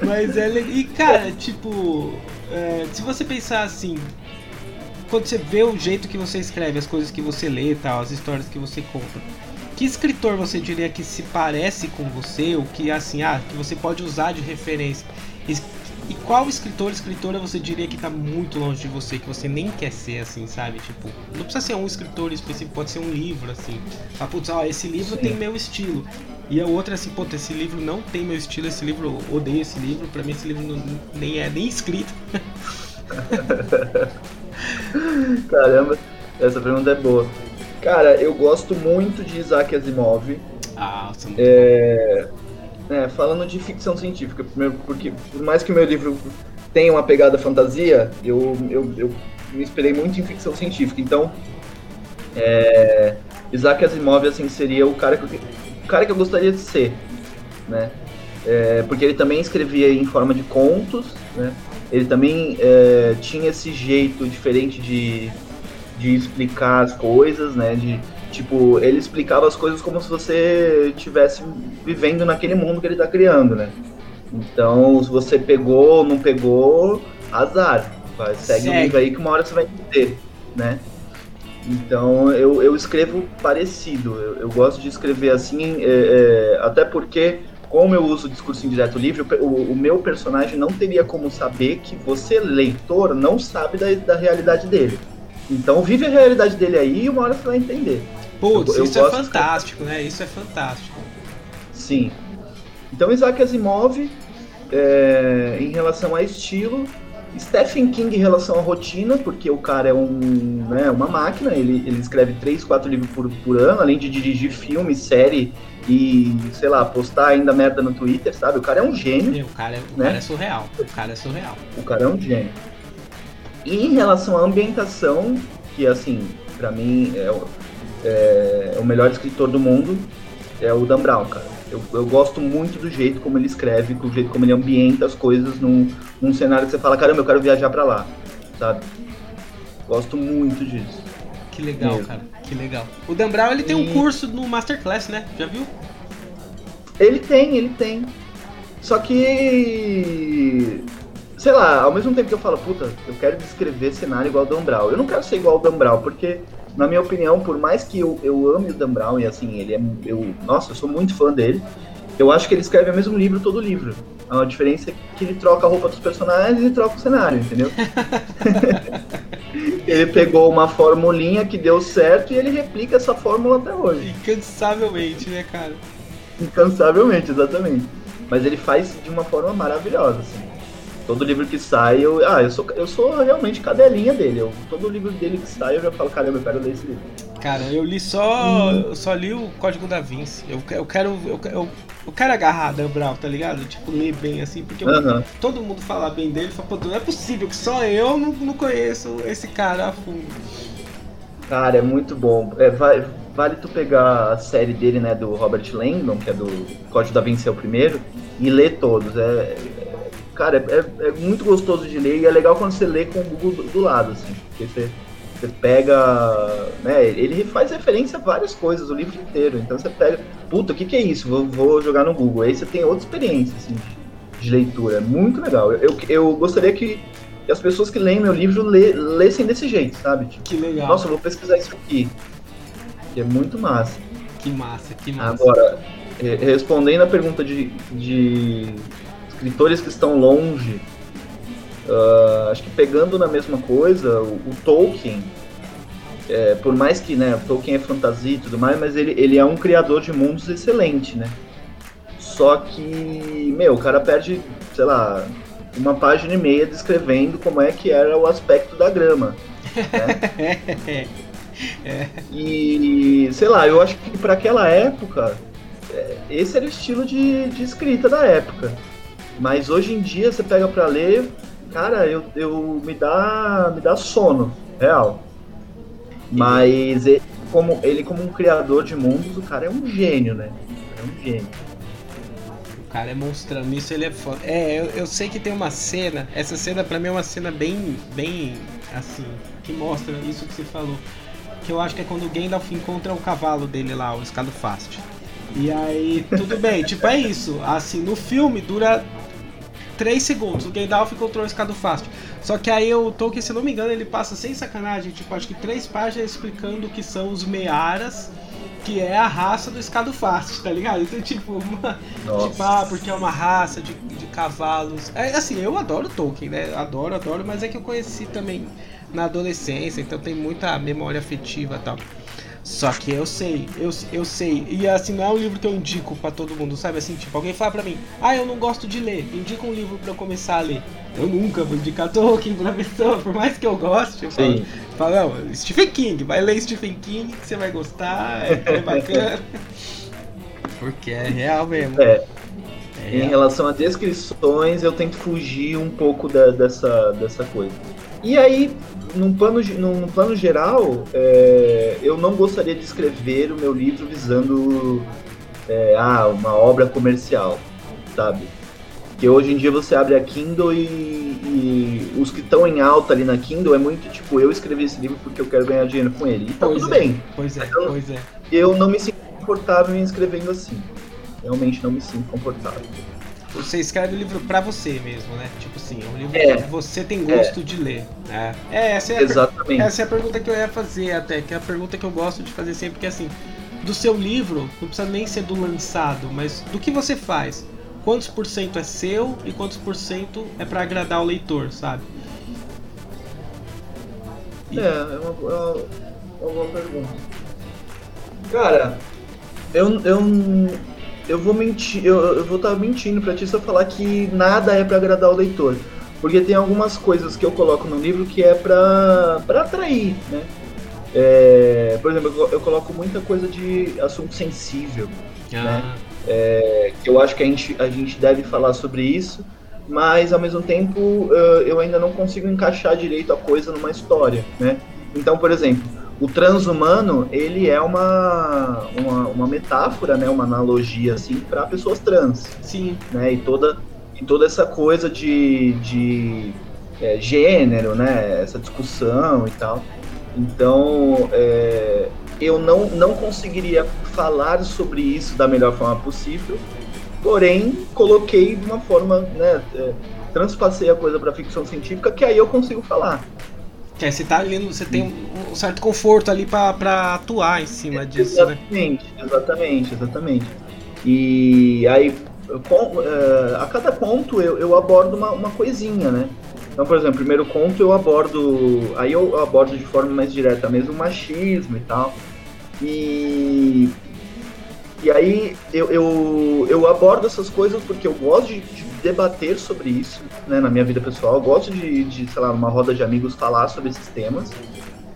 Mas é legal. E cara, tipo, é, se você pensar assim, quando você vê o jeito que você escreve, as coisas que você lê tal, as histórias que você conta, que escritor você diria que se parece com você, ou que assim, ah, que você pode usar de referência? E, qual escritor, escritora você diria que tá muito longe de você, que você nem quer ser assim, sabe? Tipo, não precisa ser um escritor específico, pode ser um livro, assim. Ah, putz, ó, esse livro Sim. tem meu estilo. E a outra é assim, pô, esse livro não tem meu estilo, esse livro, eu odeio esse livro, pra mim esse livro não, nem é nem escrito. (laughs) Caramba, essa pergunta é boa. Cara, eu gosto muito de Isaac Asimov. Ah, você é... é, falando de ficção científica, primeiro, porque por mais que meu livro tenha uma pegada fantasia, eu, eu, eu me inspirei muito em ficção científica. Então, é... Isaac Asimov assim seria o cara que eu o cara que eu gostaria de ser. né? É, porque ele também escrevia em forma de contos, né? Ele também é, tinha esse jeito diferente de, de explicar as coisas, né? De, tipo, ele explicava as coisas como se você estivesse vivendo naquele mundo que ele está criando, né? Então, se você pegou ou não pegou, azar. Vai, segue, segue o livro aí que uma hora você vai entender, né? Então eu, eu escrevo parecido. Eu, eu gosto de escrever assim, é, é, até porque, como eu uso o discurso indireto livre, o, o, meu personagem não teria como saber que você, leitor, não sabe da, da realidade dele. Então vive a realidade dele aí e uma hora você vai entender. Putz, eu, isso é fantástico, né? Isso é fantástico. Sim. Então Isaac Asimov, é, em relação a estilo, Stephen King em relação à rotina, porque o cara é um, né, uma máquina, ele, ele escreve 3, 4 livros por, por ano, além de dirigir filme, série e, sei lá, postar ainda merda no Twitter, sabe? O cara é um gênio. O cara, é, o né? cara é surreal. O cara é surreal. O cara é um gênio. E em relação à ambientação, que assim, para mim é, é, o melhor escritor do mundo, é o Dan Brown, cara. Eu, eu, gosto muito do jeito como ele escreve, do jeito como ele ambienta as coisas num, num cenário que você fala, caramba, eu quero viajar para lá, sabe? Gosto muito disso. Que legal, Mesmo. cara. Que legal. O Dan Brown, ele tem um curso no Masterclass, né? Já viu? Ele tem, ele tem. Só que. Sei lá, ao mesmo tempo que eu falo, puta, eu quero descrever cenário igual ao Dan Brown. Eu não quero ser igual ao Dan Brown, porque na minha opinião, por mais que eu, eu ame o Dan Brown e assim, ele é. Eu, nossa, eu sou muito fã dele. Eu acho que ele escreve o mesmo livro todo livro. A diferença é que ele troca a roupa dos personagens e troca o cenário, entendeu? (laughs) ele pegou uma formulinha que deu certo e ele replica essa fórmula até hoje. Incansavelmente, né, cara? Incansavelmente, exatamente. Mas ele faz de uma forma maravilhosa, assim. Todo livro que sai, eu. Ah, eu sou, eu sou realmente cadelinha dele. Eu, todo livro dele que sai, eu já falo, caramba, eu quero ler esse livro. Cara, eu li só. Hum. Eu só li o Código da Vinci. Eu, eu quero. Eu, eu, eu quero agarrar Dan Brown, tá ligado? Tipo, ler bem assim, porque uh -huh. todo mundo fala bem dele, fala, pô, não é possível que só eu não, não conheço esse cara a fundo. Cara, é muito bom. É, vai, vale tu pegar a série dele, né, do Robert Langdon, que é do Código da Vinci é o primeiro, e ler todos. É, cara, é, é, muito gostoso de ler e é legal quando você lê com o Google do, do lado, assim, porque você, você pega, né, ele faz referência a várias coisas o livro inteiro, então você pega, puta, o que, que é isso? Vou, vou jogar no Google, aí você tem outra experiência, assim, de, de leitura, é muito legal. Eu, eu, eu gostaria que, as pessoas que leem meu livro lê, lessem desse jeito, sabe? Tipo, que legal. Nossa, eu vou pesquisar isso aqui, que é muito massa. Que massa, que massa. Agora, respondendo a pergunta de, de escritores que estão longe. Uh, acho que pegando na mesma coisa, o, o Tolkien, é, por mais que né, o Tolkien é fantasia e tudo mais, mas ele, ele é um criador de mundos excelente, né? Só que, meu, o cara perde, sei lá, uma página e meia descrevendo como é que era o aspecto da grama. Né? (laughs) é. E, sei lá, eu acho que para aquela época, é, esse era o estilo de, de escrita da época. Mas hoje em dia você pega para ler, cara, eu, eu me dá me dá sono, real. Mas ele como, ele como um criador de mundos, o cara é um gênio, né? É um gênio. O cara é monstrão, nisso ele é foda. É, eu, eu sei que tem uma cena, essa cena pra mim é uma cena bem, bem, assim, que mostra isso que você falou. Que eu acho que é quando o Gandalf encontra o cavalo dele lá, o Escalofast. E aí, tudo bem, (laughs) tipo, é isso. Assim, no filme dura 3 segundos. O Gandalf encontrou o escado fácil. Só que aí o Tolkien, se não me engano, ele passa sem sacanagem, tipo, acho que três páginas explicando o que são os Mearas, que é a raça do escado fácil, tá ligado? Então, tipo, uma, tipo, ah, porque é uma raça de, de cavalos. É assim, eu adoro Tolkien, né? Adoro, adoro, mas é que eu conheci também na adolescência, então tem muita memória afetiva e tal. Só que eu sei, eu, eu sei. E assim, não é um livro que eu indico para todo mundo, sabe? Assim, tipo, alguém fala pra mim, ah, eu não gosto de ler, indica um livro para eu começar a ler. Eu nunca vou indicar Tolkien pra (laughs) pessoa, por mais que eu goste. Eu falo, falo, não, Stephen King, vai ler Stephen King que você vai gostar, é, (laughs) é bacana. Porque é real mesmo. É. É em relação a descrições, eu tento fugir um pouco da, dessa, dessa coisa. E aí, num plano, num plano geral, é, eu não gostaria de escrever o meu livro visando é, ah, uma obra comercial, sabe? Que hoje em dia você abre a Kindle e, e os que estão em alta ali na Kindle é muito tipo, eu escrevi esse livro porque eu quero ganhar dinheiro com ele. E tá pois tudo é, bem. Pois é, eu, pois é. Eu não me sinto confortável em escrevendo assim. Realmente não me sinto confortável. Você escreve o livro para você mesmo, né? Tipo assim, é um livro é, que você tem gosto é. de ler. Né? É, essa é, Exatamente. essa é a pergunta que eu ia fazer até, que é a pergunta que eu gosto de fazer sempre, que é assim, do seu livro, não precisa nem ser do lançado, mas do que você faz. Quantos por cento é seu e quantos por cento é para agradar o leitor, sabe? E... É, é uma, é uma boa pergunta. Cara, eu, eu eu vou mentir, eu, eu vou estar tá mentindo para ti se eu falar que nada é para agradar o leitor. Porque tem algumas coisas que eu coloco no livro que é para atrair, né? É, por exemplo, eu, eu, coloco muita coisa de assunto sensível, ah. né? É, que eu acho que a gente, a gente deve falar sobre isso, mas ao mesmo tempo eu ainda não consigo encaixar direito a coisa numa história, né? Então, por exemplo, o transhumano ele é uma, uma, uma metáfora, né, uma analogia assim para pessoas trans. Sim. Né, e toda e toda essa coisa de, de é, gênero, né, essa discussão e tal. Então, é, eu não, não conseguiria falar sobre isso da melhor forma possível, porém coloquei de uma forma, né, é, transpassei a coisa para ficção científica que aí eu consigo falar. Aí você tá ali, você tem um certo conforto ali para atuar em cima disso, exatamente, né? Exatamente, exatamente. E aí, com, uh, a cada conto eu, eu abordo uma, uma coisinha, né? Então, por exemplo, primeiro conto eu abordo. Aí eu abordo de forma mais direta mesmo o machismo e tal. E. E aí eu, eu, eu abordo essas coisas porque eu gosto de, de debater sobre isso, né, na minha vida pessoal. Eu gosto de, de, sei lá, numa roda de amigos falar sobre esses temas.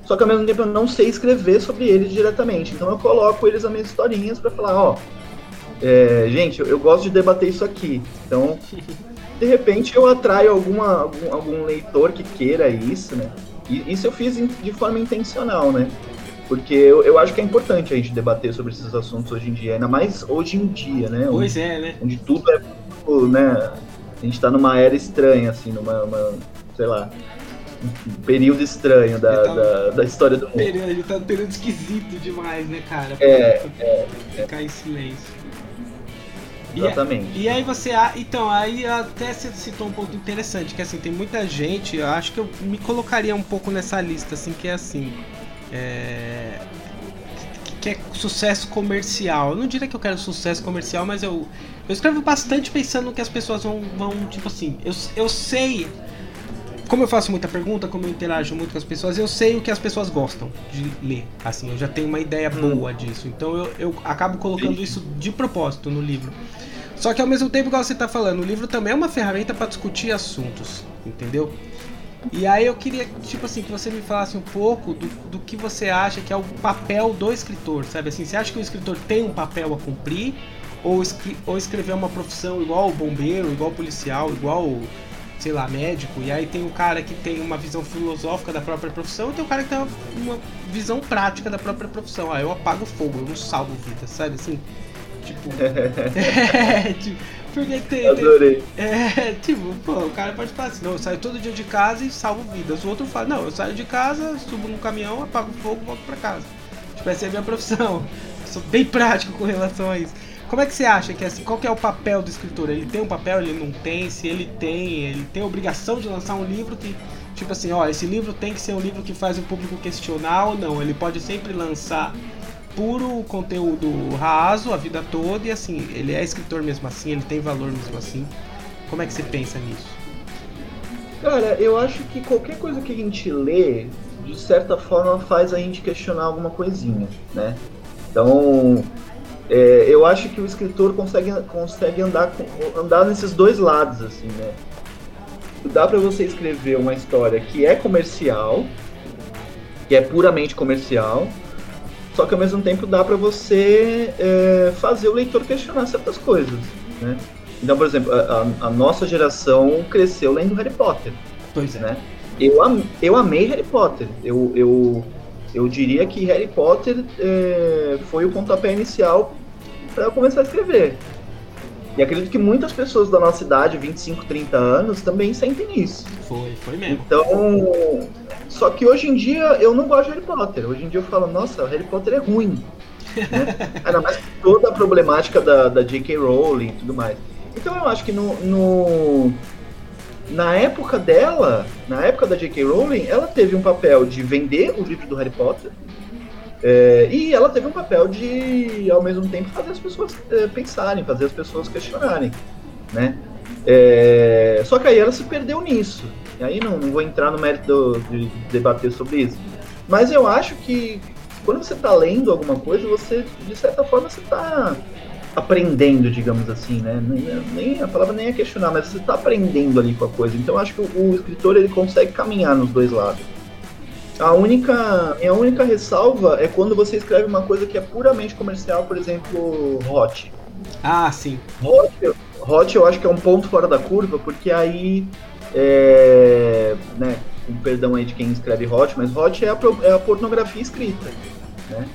Só que ao mesmo tempo eu não sei escrever sobre eles diretamente. Então eu coloco eles nas minhas historinhas para falar, ó, é, gente, eu, eu, gosto de debater isso aqui. Então, de repente eu atraio alguma, algum, algum leitor que queira isso, né? E isso eu fiz de forma intencional, né? Porque eu, eu acho que é importante a gente debater sobre esses assuntos hoje em dia, ainda mais hoje em dia, né? Pois onde, é, né? Onde tudo é né? A gente tá numa era estranha, assim, numa, uma, sei lá, um período estranho da, tá da, da, história do mundo. Período, ele tá num período esquisito demais, né, cara? É, é, ficar é. em silêncio. Exatamente. E, e, aí você. Então, aí até você citou um ponto interessante, que assim, tem muita gente, eu acho que eu me colocaria um pouco nessa lista, assim, que é assim. É, que é sucesso comercial. Eu não diria que eu quero sucesso comercial, mas eu, eu escrevo bastante pensando que as pessoas vão, vão tipo assim, eu, eu sei. Como eu faço muita pergunta, como eu interajo muito com as pessoas, eu sei o que as pessoas gostam de ler. Assim, eu já tenho uma ideia hum. boa disso. Então eu, eu acabo colocando isso de propósito no livro. Só que ao mesmo tempo, igual você está falando, o livro também é uma ferramenta para discutir assuntos, entendeu? E aí eu queria, tipo assim, que você me falasse um pouco do, do que você acha que é o papel do escritor, sabe assim? Você acha que o escritor tem um papel a cumprir? Ou, ou escrever uma profissão igual o bombeiro, igual o policial, igual o, sei lá, médico, e aí tem um cara que tem uma visão filosófica da própria profissão e tem um cara que tem uma, uma visão prática da própria profissão. Ah, eu apago fogo, eu não salvo vidas, sabe assim? Tipo. é, (laughs) tipo porque tem. Adorei. Tem, (laughs) é, tipo, pô, o cara pode falar assim, não, eu saio todo dia de casa e salvo vidas. O outro fala, não, eu saio de casa, subo no caminhão, apago o fogo e volto pra casa. Tipo, essa é a minha profissão. (laughs) Eu sou bem prático com relação a isso. Como é que você acha que assim, qual que é o papel do escritor? Ele tem um papel, ele não tem? Se ele tem, ele tem a obrigação de lançar um livro que, tipo assim, ó, esse livro tem que ser um livro que faz o público questionar ou não? Ele pode sempre lançar puro conteúdo raso a vida toda e assim, ele é escritor mesmo assim, ele tem valor mesmo assim. Como é que você pensa nisso? Cara, eu acho que qualquer coisa que a gente lê, de certa forma, faz a gente questionar alguma coisinha, né? Então, é, eu acho que o escritor consegue, consegue andar, andar nesses dois lados, assim, né? Dá para você escrever uma história que é comercial, que é puramente comercial, só que ao mesmo tempo dá para você é, fazer o leitor questionar certas coisas, né? Então, por exemplo, a, a, nossa geração cresceu lendo Harry Potter. Pois é. Né? Eu, am, eu amei Harry Potter. Eu, eu, eu diria que Harry Potter é, foi o pontapé inicial para começar a escrever. E acredito que muitas pessoas da nossa idade, 25, 30 anos, também sentem isso. Foi, foi mesmo. Então, só que hoje em dia eu não gosto de Harry Potter. Hoje em dia eu falo, nossa, Harry Potter é ruim. né? (laughs) Ainda mais toda a problemática da, da J.K. Rowling e tudo mais. Então eu acho que no, no, na época dela, na época da J.K. Rowling, ela teve um papel de vender o livro do Harry Potter. É, e ela teve um papel de, ao mesmo tempo, fazer as pessoas é, pensarem, fazer as pessoas questionarem, né? É, só que aí ela se perdeu nisso. E aí não, não vou entrar no mérito do, de debater sobre isso. Mas eu acho que quando você está lendo alguma coisa, você, de certa forma, você está aprendendo, digamos assim, né? Nem, nem, a palavra nem é questionar, mas você está aprendendo ali com a coisa. Então eu acho que o, o, escritor ele consegue caminhar nos dois lados. A única, minha única ressalva é quando você escreve uma coisa que é puramente comercial, por exemplo, hot. Ah, sim. Hot, hot eu acho que é um ponto fora da curva, porque aí, é, né, com perdão aí de quem escreve hot, mas hot é a, é a pornografia escrita, né?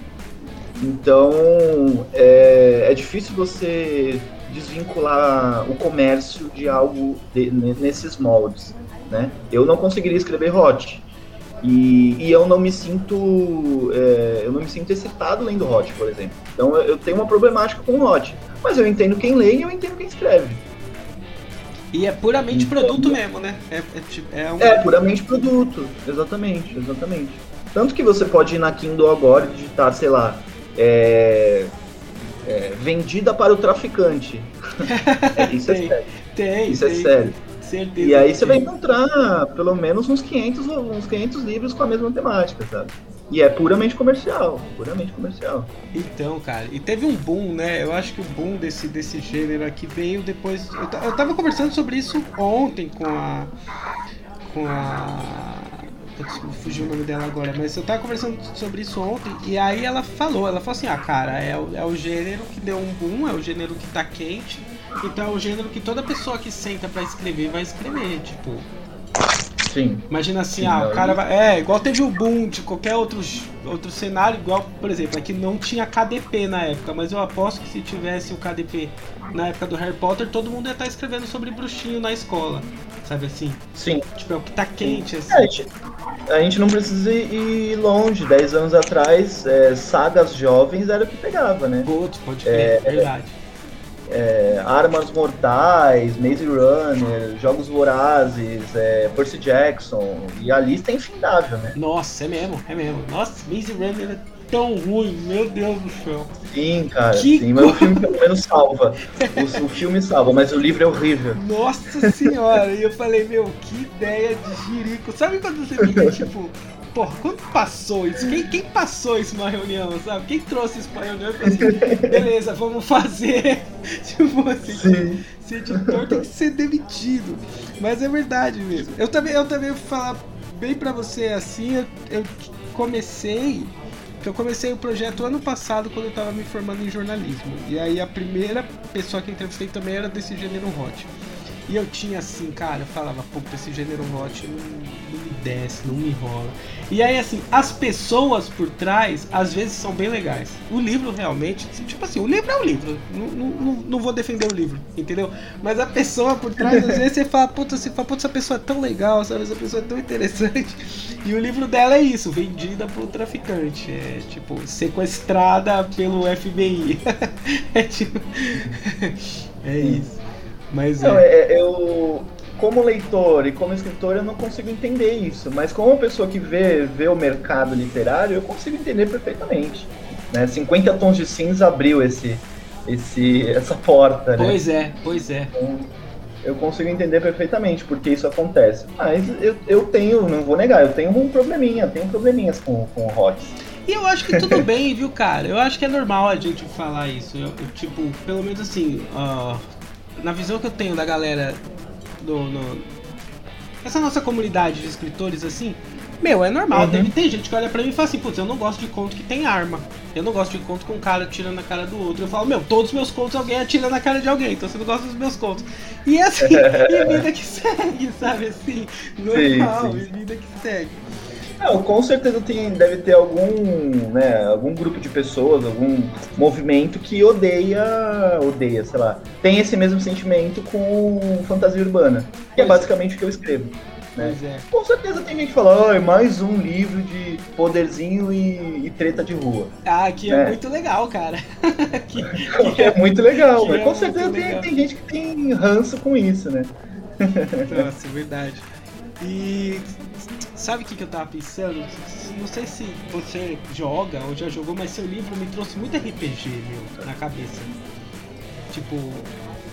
Então, é, é difícil você desvincular o comércio de algo de, nesses moldes, né? Eu não conseguiria escrever hot. E, e eu não me sinto é, eu não me sinto excitado lendo hot, por exemplo. Então eu, eu tenho uma problemática com hot. Mas eu entendo quem lê e eu entendo quem escreve. E é puramente então, produto mesmo, né? É, é, é, um... é, puramente produto, exatamente, exatamente. Tanto que você pode ir na Kindle agora e digitar, sei lá, é, é, vendida para o traficante. (laughs) isso é sério. Tem, isso é tem. é sério. Certeza e aí você vai encontrar pelo menos uns 500, uns 500 livros com a mesma temática, sabe? E é puramente comercial, puramente comercial. Então, cara, e teve um boom, né? Eu acho que o boom desse, desse gênero aqui veio depois. Eu, eu tava conversando sobre isso ontem com a. Com a. Fugiu o nome dela agora, mas eu tava conversando sobre isso ontem e aí ela falou, ela falou assim, ah cara, é o, é o gênero que deu um boom, é o gênero que tá quente, então é o gênero que toda pessoa que senta para escrever vai escrever, tipo. Sim. Imagina assim, Sim, ah, o cara vai. É, igual teve o boom de qualquer outro, outro cenário, igual, por exemplo, aqui não tinha KDP na época, mas eu aposto que se tivesse o KDP na época do Harry Potter, todo mundo ia estar tá escrevendo sobre bruxinho na escola. Sabe assim? Sim. Tipo, é o que tá quente, assim. É, a, gente, a, gente, não precisa ir longe. Dez anos atrás, é, sagas jovens era o que pegava, né? Putz, pode crer, é, verdade é, Armas Mortais, Maze Runner, Jogos Vorazes, é, Percy Jackson, e a lista é infindável, né? Nossa, é mesmo, é mesmo. Nossa, Maze Runner é tão ruim, meu Deus do céu. Sim, cara, que sim, mas o filme pelo menos salva. O, o, filme salva, mas o livro é horrível. Nossa senhora, e eu falei, meu, que ideia de jirico. Sabe quando você fica, (laughs) tipo, porra, quando passou isso? Quem, quem passou isso numa reunião, sabe? Quem trouxe isso pra reunião e falou assim, beleza, vamos fazer. (laughs) tipo assim, Sim. esse editor tem que ser demitido. Mas é verdade mesmo. Eu também, eu também vou falar bem pra você assim, eu, eu comecei. Eu comecei o projeto ano passado quando eu tava me formando em jornalismo. E aí a primeira pessoa que entrevistei também era desse gênero hot. E eu tinha assim, cara, eu falava, puta, esse gênero hot não, não, me desce, não me rola. E aí, assim, as pessoas por trás, às vezes, são bem legais. O livro realmente, tipo assim, o livro é o livro. Não, não, não vou defender o livro, entendeu? Mas a pessoa por trás, às vezes, você fala, puta, você fala, puta, essa pessoa é tão legal, sabe? Essa pessoa é tão interessante. E o livro dela é isso, vendida pro traficante. É tipo, sequestrada pelo FBI. (laughs) é tipo. (laughs) é isso. Mas não, é. é. eu como leitor e como escritor eu não consigo entender isso, mas como pessoa que vê, vê o mercado literário, eu consigo entender perfeitamente. Né? 50 tons de cinza abriu esse, esse, essa porta, né? Pois é, pois é. Então, eu consigo entender perfeitamente porque isso acontece. Mas eu, eu tenho, não vou negar, eu tenho um probleminha, tenho probleminhas com, com o HOTS. E eu acho que tudo (laughs) bem, viu, cara? Eu acho que é normal a gente falar isso. Eu, eu, tipo, pelo menos assim, uh, na visão que eu tenho da galera do, no, essa nossa comunidade de escritores assim, meu, é normal. Uhum. Deve ter gente que olha pra mim e fala assim, putz, eu não gosto de conto que tem arma. Eu não gosto de conto com um cara atirando na cara do outro. Eu falo, meu, todos os meus contos alguém atira na cara de alguém, então você não gosta dos meus contos. E assim, (laughs) e vida que segue, sabe assim? Normal, sim, sim. e vida que segue. Não, com certeza tem, deve ter algum, né, algum grupo de pessoas, algum movimento que odeia, odeia, sei lá, tem esse mesmo sentimento com fantasia urbana, que é basicamente o que eu escrevo. Né? É. Com certeza tem gente que fala, oh, é mais um livro de poderzinho e, e treta de rua. Ah, que é, (laughs) (laughs) é muito legal, cara. que, que é, é, muito legal, mas é com certeza tem, tem, gente que tem ranço com isso, né? Nossa, é verdade. E sabe o que, que eu tava pensando? Não sei se você joga ou já jogou, mas seu livro me trouxe muito RPG, meu, na cabeça. Tipo,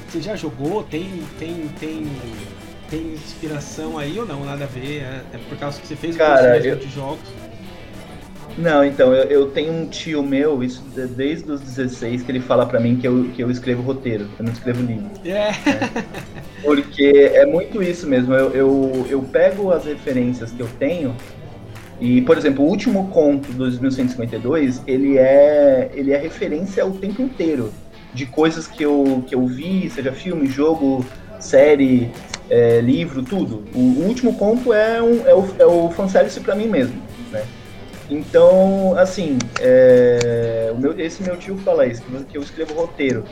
você já jogou? Tem, tem, tem tem inspiração aí ou não? Nada a ver? É, é por causa que você fez Cara, eu... de jogos? Não, então, eu, eu, tenho um tio meu, isso desde os 16, que ele fala para mim que eu, que eu escrevo roteiro, eu não escrevo livro. É. Né? Porque é muito isso mesmo, eu, eu, eu pego as referências que eu tenho e, por exemplo, o último conto, 2152, ele é, ele é referência o tempo inteiro de coisas que eu, que eu vi, seja filme, jogo, série, é, livro, tudo. O, o, último conto é, um, é, o, é o fanservice pra mim mesmo, né? Então, assim, é, meu, esse meu tio fala isso, que eu escrevo roteiro.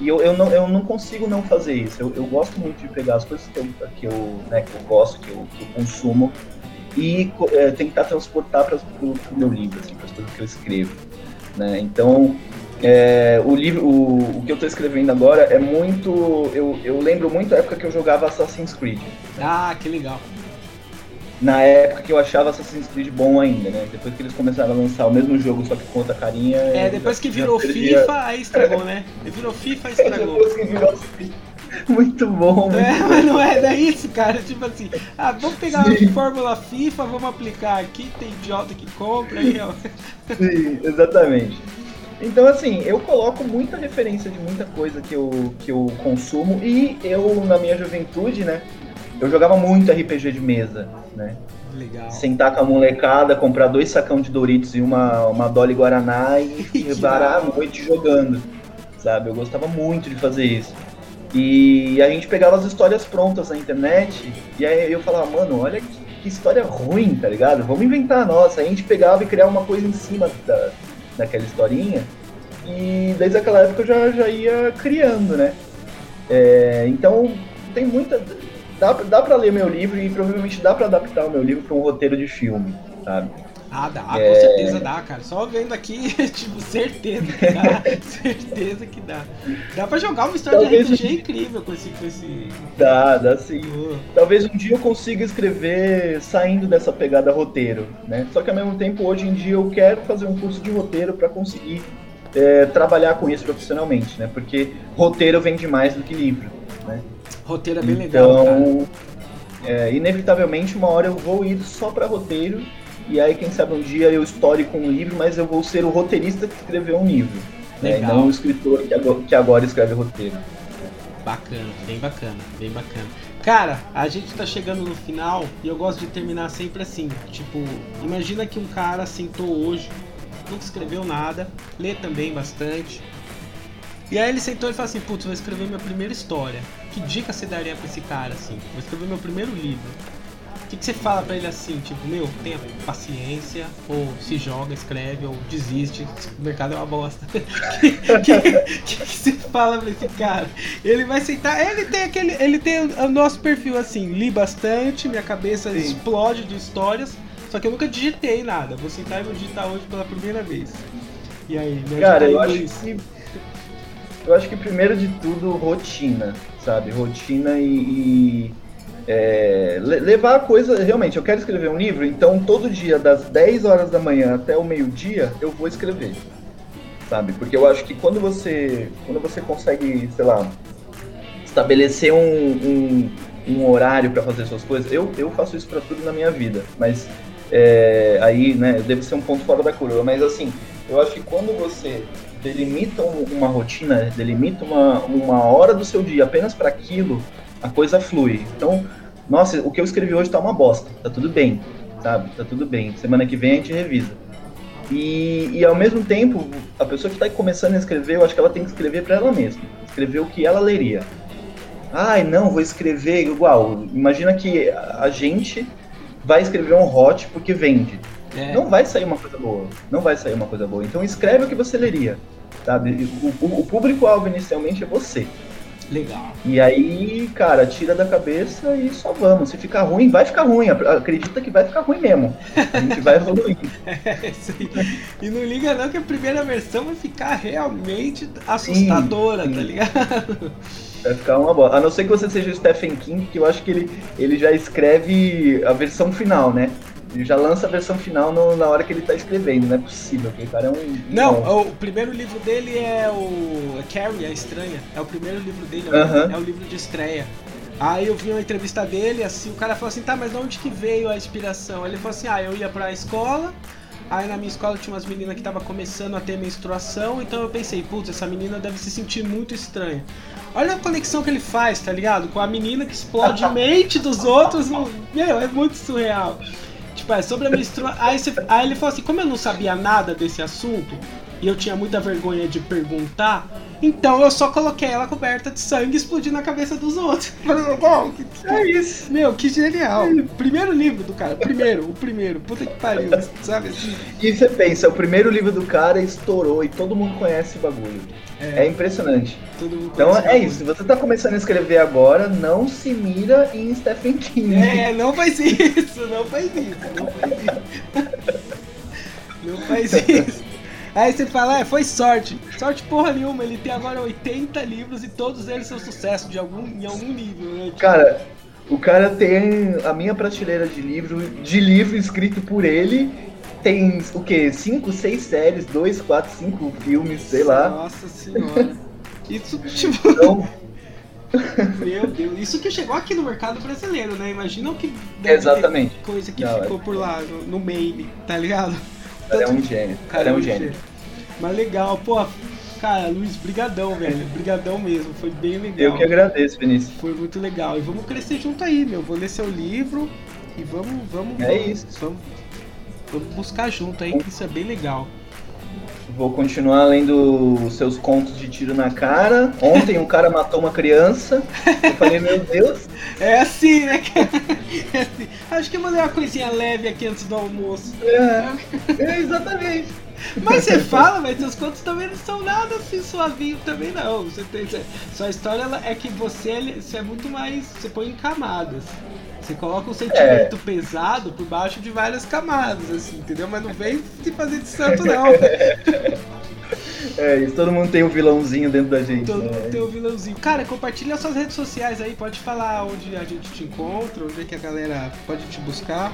E eu, eu, não, eu não consigo não fazer isso. Eu, eu gosto muito de pegar as coisas que eu, que eu, né, que eu gosto, que eu, que eu consumo, e é, tentar transportar para o meu livro, assim, para as coisas que eu escrevo. Né? Então, é, o livro, o, o, que eu estou escrevendo agora é muito. Eu, eu lembro muito a época que eu jogava Assassin's Creed. Ah, que legal. Na época que eu achava Assassin's Creed bom ainda, né? Depois que eles começaram a lançar o mesmo jogo, só que com outra carinha. É, depois que virou FIFA, aí estragou, né? Virou FIFA, estragou. depois que virou FIFA. Muito bom. Muito é, mas não é, é isso, cara. Tipo assim, ah, vamos pegar Sim. a fórmula FIFA, vamos aplicar aqui, tem idiota que compra aí, ó. Sim, exatamente. Então, assim, eu coloco muita referência de muita coisa que eu, que eu consumo e eu, na minha juventude, né, eu jogava muito RPG de mesa, né? Legal. Sentar com a molecada, comprar dois sacão de Doritos e uma, uma Dolly Guaraná e (laughs) varar a noite jogando, sabe? Eu gostava muito de fazer isso. E a gente pegava as histórias prontas na internet e aí eu falava, mano, olha que, que história ruim, tá ligado? Vamos inventar a nossa. Aí a gente pegava e criava uma coisa em cima da, daquela historinha. E desde aquela época eu já, já ia criando, né? É, então tem muita. Dá, dá pra ler meu livro e provavelmente dá pra adaptar o meu livro pra um roteiro de filme, sabe? Ah, dá, é... com certeza dá, cara. Só vendo aqui, (laughs) tipo, certeza que dá. (laughs) certeza que dá. Dá pra jogar uma história Talvez de RPG incrível com esse, com esse. Dá, dá sim. Talvez um dia eu consiga escrever saindo dessa pegada roteiro, né? Só que ao mesmo tempo, hoje em dia, eu quero fazer um curso de roteiro para conseguir é, trabalhar com isso profissionalmente, né? Porque roteiro vende mais do que livro, né? Roteiro é bem então, legal, cara. É, inevitavelmente, uma hora eu vou ir só para roteiro e aí, quem sabe um dia eu estoure com um livro, mas eu vou ser o roteirista que escreveu um livro. Né? E não o escritor que agora, que agora escreve roteiro. Bacana, bem bacana, bem bacana. Cara, a gente tá chegando no final e eu gosto de terminar sempre assim. Tipo, imagina que um cara sentou hoje, nunca escreveu nada, lê também bastante. E aí ele sentou e falou assim, putz, vou escrever minha primeira história. Que dica você daria pra esse cara, assim? Vou escrever meu primeiro livro. O que, que, você fala para ele assim, tipo, meu, tenha paciência, ou se joga, escreve, ou desiste, o mercado é uma bosta. O (laughs) que, que, que, você fala pra esse cara? Ele vai aceitar, ele tem aquele. Ele tem o nosso perfil assim, li bastante, minha cabeça Sim. explode de histórias, só que eu nunca digitei nada. Vou sentar e vou digitar hoje pela primeira vez. E aí, me Cara, eu acho que. Eu acho que primeiro de tudo, rotina, sabe? Rotina e... e é, levar a coisa. Realmente, eu quero escrever um livro, então todo dia, das 10 horas da manhã até o meio-dia, eu vou escrever. Sabe? Porque eu acho que quando você. Quando você consegue, sei lá, estabelecer um, um, um horário para fazer suas coisas, eu, eu faço isso para tudo na minha vida. Mas é, aí, né, deve ser um ponto fora da curva. Mas assim, eu acho que quando você delimita uma rotina, delimita uma, uma hora do seu dia apenas para aquilo, a coisa flui. Então, nossa, o que eu escrevi hoje tá uma bosta, tá tudo bem, sabe? Tá tudo bem. Semana que vem a gente revisa. E, e ao mesmo tempo, a pessoa que está começando a escrever, eu acho que ela tem que escrever para ela mesma. Escrever o que ela leria. Ai, não, vou escrever igual. Imagina que a gente vai escrever um hot porque vende. É. Não vai sair uma coisa boa. Não vai sair uma coisa boa. Então escreve o que você leria. Sabe? O, o, público-alvo inicialmente é você. Legal. E aí, cara, tira da cabeça e só vamos. Se ficar ruim, vai ficar ruim. Acredita que vai ficar ruim mesmo. A gente vai evoluir. (laughs) é. E não liga não que a primeira versão vai ficar realmente assustadora, sim, sim. tá ligado? Vai ficar uma boa. A não ser que você seja o Stephen King, que eu acho que ele, ele já escreve a versão final, né? Ele já lança a versão final no, na hora que ele tá escrevendo, não é possível, aquele cara é um. Não, o primeiro livro dele é o. Carrie, a Estranha. É o primeiro livro dele, é, uh -huh. é o livro de estreia. Aí eu vi uma entrevista dele, assim, o cara falou assim, tá, mas de onde que veio a inspiração? Ele falou assim, ah, eu ia pra escola, aí na minha escola tinha umas meninas que estavam começando a ter menstruação, então eu pensei, putz, essa menina deve se sentir muito estranha. Olha a conexão que ele faz, tá ligado? Com a menina que explode (laughs) mente dos outros, meu, é muito surreal. Tipo, é sobre a menstruação. Aí, aí ele falou assim: como eu não sabia nada desse assunto e eu tinha muita vergonha de perguntar, então eu só coloquei ela coberta de sangue e explodi na cabeça dos outros. (laughs) Falei, que, é isso. Meu, que genial. Primeiro livro do cara, primeiro, o primeiro. Puta que pariu, sabe assim? E você pensa, o primeiro livro do cara estourou e todo mundo conhece o bagulho. É, é impressionante. então é isso, se você tá começando a escrever agora, não se mira em Stephen King. É, não faz isso, não faz isso, não faz isso. Não faz isso. (laughs) Aí você fala, é, foi sorte. Sorte porra nenhuma, ele tem agora 80 livros e todos eles são sucesso de algum, em algum nível, né? Tipo... Cara, o cara tem a minha prateleira de livro, de livro escrito por ele. Tem o que? 5, 6 séries, 2, 4, 5 filmes, sei lá. Nossa senhora. Isso, tipo. Então... Meu Deus, isso que chegou aqui no mercado brasileiro, né? Imagina o que Exatamente. coisa que Não, ficou é... por lá, no, no mail, tá ligado? cara é um gênio. Cara, é um gênio. Mas legal, pô. Cara, Luiz, brigadão, velho. Brigadão mesmo, foi bem legal. Eu que agradeço, Vinícius. Foi muito legal. E vamos crescer junto aí, meu. Vou ler seu livro e vamos, vamos, é vamos, isso. Vamos, vamos buscar junto aí, que isso é bem legal. Vou continuar lendo seus contos de tiro na cara. Ontem um cara matou uma criança. Eu falei, meu Deus. É assim, né, É assim. Acho que eu vou ler uma coisinha leve aqui antes do almoço. É, é exatamente. Mas você fala, mas seus contos também não são nada assim suavinho também não. Você tem, sua história é que você, você é muito mais. Você põe em camadas. Você coloca um sentimento é. pesado por baixo de várias camadas, assim, entendeu? Mas não vem se fazer de santo, não. (laughs) É, isso todo mundo tem um vilãozinho dentro da gente. Todo né? mundo tem um vilãozinho. Cara, compartilha suas redes sociais aí, pode falar onde a gente te encontra, onde é que a galera pode te buscar.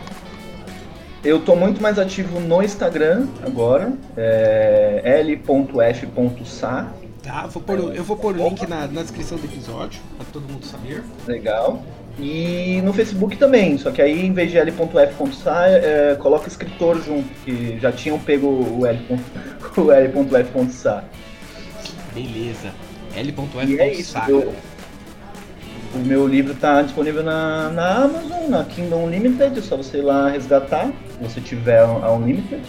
Eu tô muito mais ativo no Instagram agora, é l.f.sa. Tá, vou pôr, eu vou pôr o link na, na descrição do episódio, pra todo mundo saber. Legal. E no Facebook também, só que aí em vez de l.f.sa, é, coloca escritor junto, que já tinham pego o l.f.sa. (laughs) Beleza. L.f.sa. E é isso. Eu, o meu livro está disponível na, na Amazon, na Kingdom Unlimited, é só você ir lá resgatar, você tiver a Unlimited.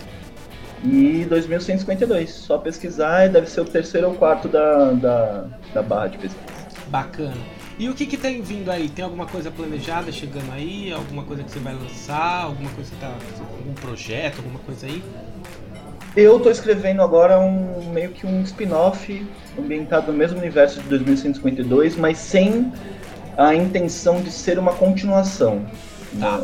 E 2152, só pesquisar e deve ser o terceiro ou quarto da, da, da barra de pesquisa. Bacana. E o que, que tem vindo aí? Tem alguma coisa planejada chegando aí? Alguma coisa que você vai lançar? Alguma coisa que tá. algum projeto, alguma coisa aí? Eu tô escrevendo agora um meio que um spin-off ambientado no mesmo universo de 2152, mas sem a intenção de ser uma continuação. Tá.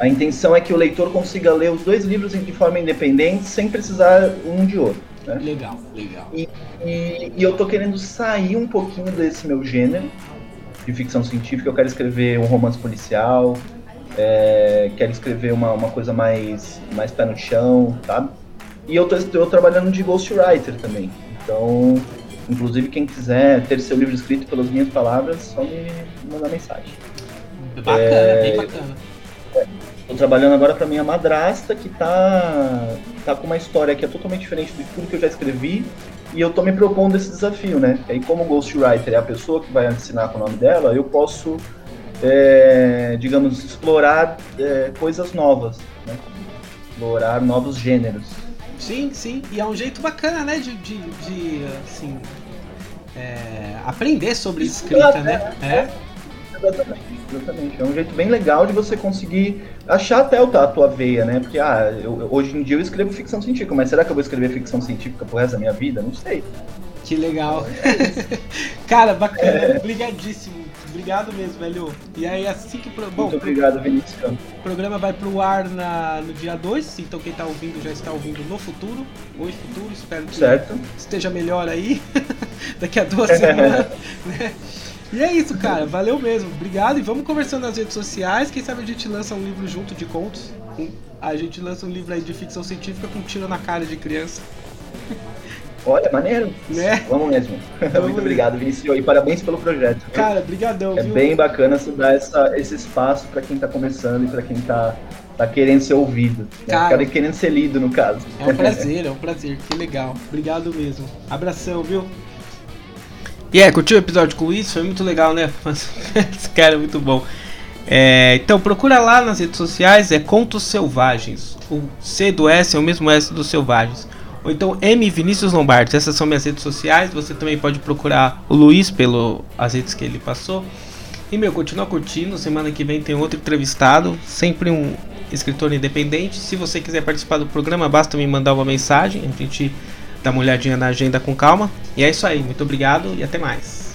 A intenção é que o leitor consiga ler os dois livros de forma independente, sem precisar um de outro. Né? Legal, legal. E, e, e eu tô querendo sair um pouquinho desse meu gênero de ficção científica. Eu quero escrever um romance policial, é, quero escrever uma, uma coisa mais, mais pé no chão, sabe? E eu tô, tô trabalhando de ghostwriter também. Então, inclusive, quem quiser ter seu livro escrito pelas minhas palavras, só me mandar mensagem. Bacana, é, bem bacana. Tô trabalhando agora para minha madrasta, que tá, tá com uma história que é totalmente diferente de tudo que eu já escrevi. E eu tô me propondo esse desafio, né? E aí, como Ghostwriter é a pessoa que vai assinar com o nome dela, eu posso, é, digamos, explorar é, coisas novas, né? Explorar novos gêneros. Sim, sim. E é um jeito bacana, né? De, de, de assim, é, aprender sobre escrita, né? É. Exatamente. Exatamente. É um jeito bem legal de você conseguir achar até a tua veia, né? Porque, ah, eu, hoje em dia eu escrevo ficção científica, mas será que eu vou escrever ficção científica pro resto da minha vida? Não sei. Que legal. (laughs) Cara, bacana. É. Obrigadíssimo. Obrigado mesmo, velho. E aí, assim que. Bom, Muito obrigado, Vinícius. O programa vai pro ar na, no dia 2, então quem tá ouvindo já está ouvindo no futuro. Hoje, futuro, espero que certo. esteja melhor aí. (laughs) Daqui a duas (laughs) semanas. né? E é isso, cara. Valeu mesmo. Obrigado. E vamos conversando nas redes sociais. Quem sabe a gente lança um livro junto de contos. A gente lança um livro aí de ficção científica com tiro na cara de criança. Olha, maneiro. Né? Vamos mesmo. (laughs) Vamos Muito obrigado, Vinícius. E parabéns pelo projeto. Cara, brigadão. É viu? bem bacana você dar essa, esse espaço para quem tá começando e para quem tá, tá querendo ser ouvido. Né? Cara, né? querendo ser lido, no caso. É um prazer, é um prazer. Que legal. Obrigado mesmo. Abração, viu? E é, curtiu o episódio com isso? Foi muito legal, né? (laughs) Esse cara é muito bom. É, então procura lá nas redes sociais, é Contos Selvagens. O C do S é o mesmo S dos Selvagens. Ou então M Vinícius Lombardi. Essas são minhas redes sociais. Você também pode procurar o Luiz pelas redes que ele passou. E meu, continua curtindo. Semana que vem tem outro entrevistado. Sempre um escritor independente. Se você quiser participar do programa, basta me mandar uma mensagem. A gente dá uma olhadinha na agenda com calma. E é isso aí, muito obrigado e até mais.